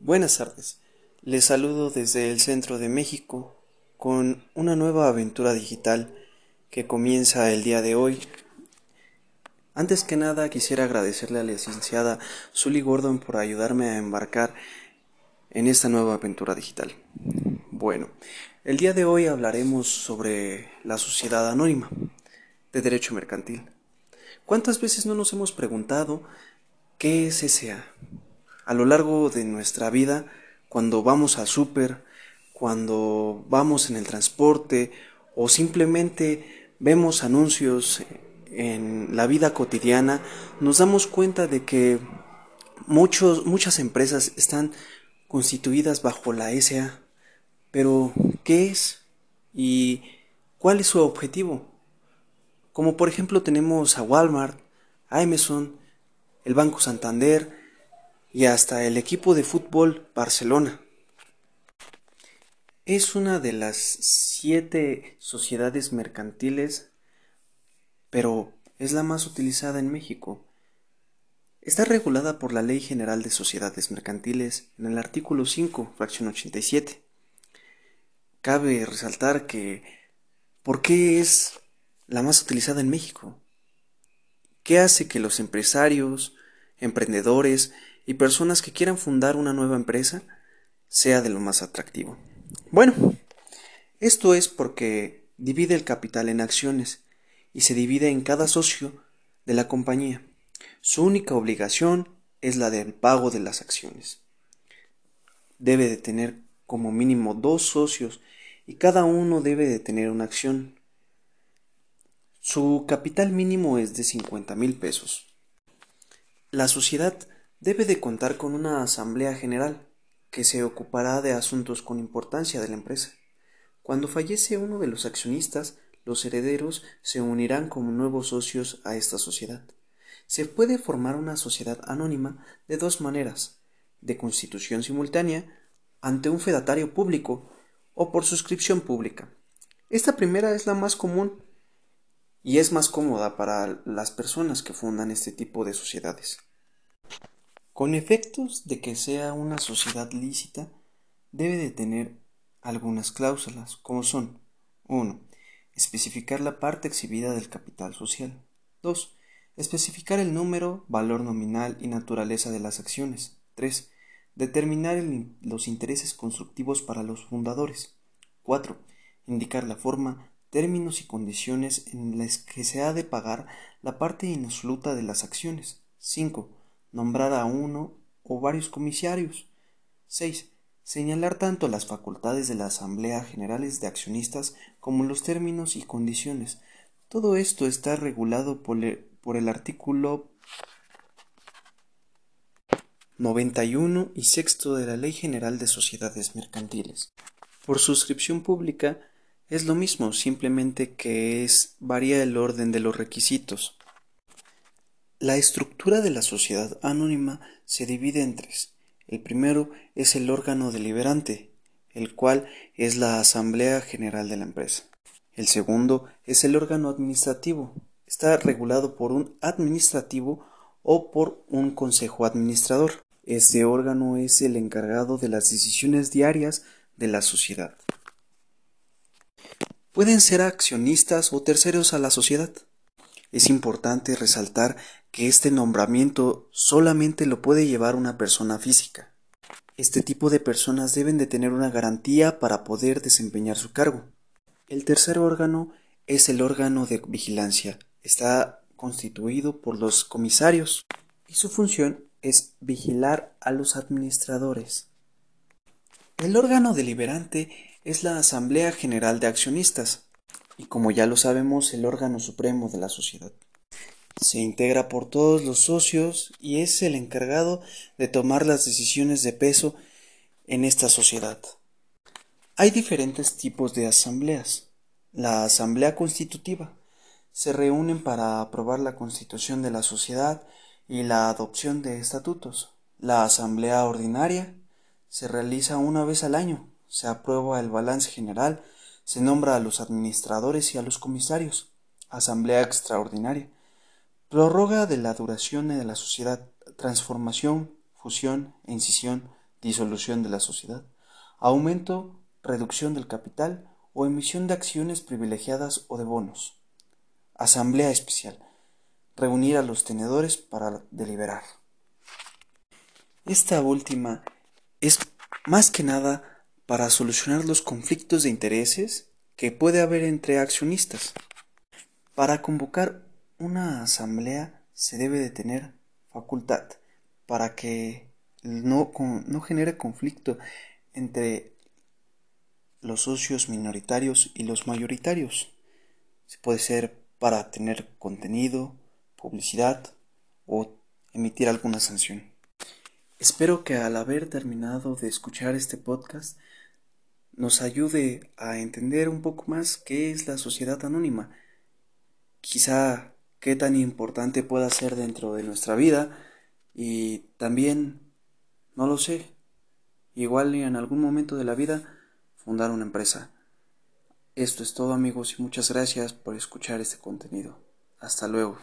Buenas tardes, les saludo desde el centro de México con una nueva aventura digital que comienza el día de hoy. Antes que nada quisiera agradecerle a la licenciada Sully Gordon por ayudarme a embarcar en esta nueva aventura digital. Bueno, el día de hoy hablaremos sobre la sociedad anónima de derecho mercantil. ¿Cuántas veces no nos hemos preguntado qué es SA? A lo largo de nuestra vida, cuando vamos al súper, cuando vamos en el transporte o simplemente vemos anuncios en la vida cotidiana, nos damos cuenta de que muchos, muchas empresas están constituidas bajo la SA. Pero, ¿qué es? ¿Y cuál es su objetivo? Como por ejemplo tenemos a Walmart, a Amazon, el Banco Santander y hasta el equipo de fútbol Barcelona. Es una de las siete sociedades mercantiles, pero es la más utilizada en México. Está regulada por la Ley General de Sociedades Mercantiles en el artículo 5, fracción 87. Cabe resaltar que ¿por qué es la más utilizada en México? ¿Qué hace que los empresarios, emprendedores y personas que quieran fundar una nueva empresa sea de lo más atractivo? Bueno, esto es porque divide el capital en acciones y se divide en cada socio de la compañía. Su única obligación es la del pago de las acciones. Debe de tener como mínimo dos socios y cada uno debe de tener una acción. Su capital mínimo es de 50 mil pesos. La sociedad debe de contar con una asamblea general que se ocupará de asuntos con importancia de la empresa. Cuando fallece uno de los accionistas, los herederos se unirán como nuevos socios a esta sociedad. Se puede formar una sociedad anónima de dos maneras, de constitución simultánea, ante un fedatario público, o por suscripción pública. Esta primera es la más común y es más cómoda para las personas que fundan este tipo de sociedades. Con efectos de que sea una sociedad lícita, debe de tener algunas cláusulas, como son 1. Especificar la parte exhibida del capital social. 2. Especificar el número, valor nominal y naturaleza de las acciones. 3. Determinar los intereses constructivos para los fundadores. 4. Indicar la forma, términos y condiciones en las que se ha de pagar la parte inabsoluta de las acciones. 5. Nombrar a uno o varios comisarios. 6. Señalar tanto las facultades de la Asamblea Generales de Accionistas como los términos y condiciones. Todo esto está regulado por, el artículo 91 y sexto de la Ley General de Sociedades Mercantiles. Por suscripción pública es lo mismo, simplemente que es varía el orden de los requisitos. La estructura de la sociedad anónima se divide en tres. El primero es el órgano deliberante, el cual es la Asamblea General de la empresa. El segundo es el órgano administrativo, está regulado por un administrativo o por un consejo administrador. Este órgano es el encargado de las decisiones diarias de la sociedad. Pueden ser accionistas o terceros a la sociedad. Es importante resaltar que este nombramiento solamente lo puede llevar una persona física. Este tipo de personas deben de tener una garantía para poder desempeñar su cargo. El tercer órgano es el órgano de vigilancia, está constituido por los comisarios y su función es vigilar a los administradores. El órgano deliberante es la Asamblea General de Accionistas y como ya lo sabemos el órgano supremo de la sociedad. Se integra por todos los socios y es el encargado de tomar las decisiones de peso en esta sociedad. Hay diferentes tipos de asambleas. La asamblea constitutiva, se reúnen para aprobar la constitución de la sociedad y la adopción de estatutos. La asamblea ordinaria se realiza una vez al año, se aprueba el balance general, se nombra a los administradores y a los comisarios. Asamblea extraordinaria. Prórroga de la duración de la sociedad, transformación, fusión incisión disolución de la sociedad, aumento, reducción del capital o emisión de acciones privilegiadas o de bonos. Asamblea especial. Reunir a los tenedores para deliberar. Esta última es más que nada para solucionar los conflictos de intereses que puede haber entre accionistas. Para convocar una asamblea se debe de tener facultad para que no, no genere conflicto entre los socios minoritarios y los mayoritarios. Se puede ser para tener contenido, publicidad o emitir alguna sanción. Espero que al haber terminado de escuchar este podcast nos ayude a entender un poco más qué es la sociedad anónima, quizá qué tan importante pueda ser dentro de nuestra vida y también, no lo sé, igual en algún momento de la vida fundar una empresa. Esto es todo amigos y muchas gracias por escuchar este contenido. Hasta luego.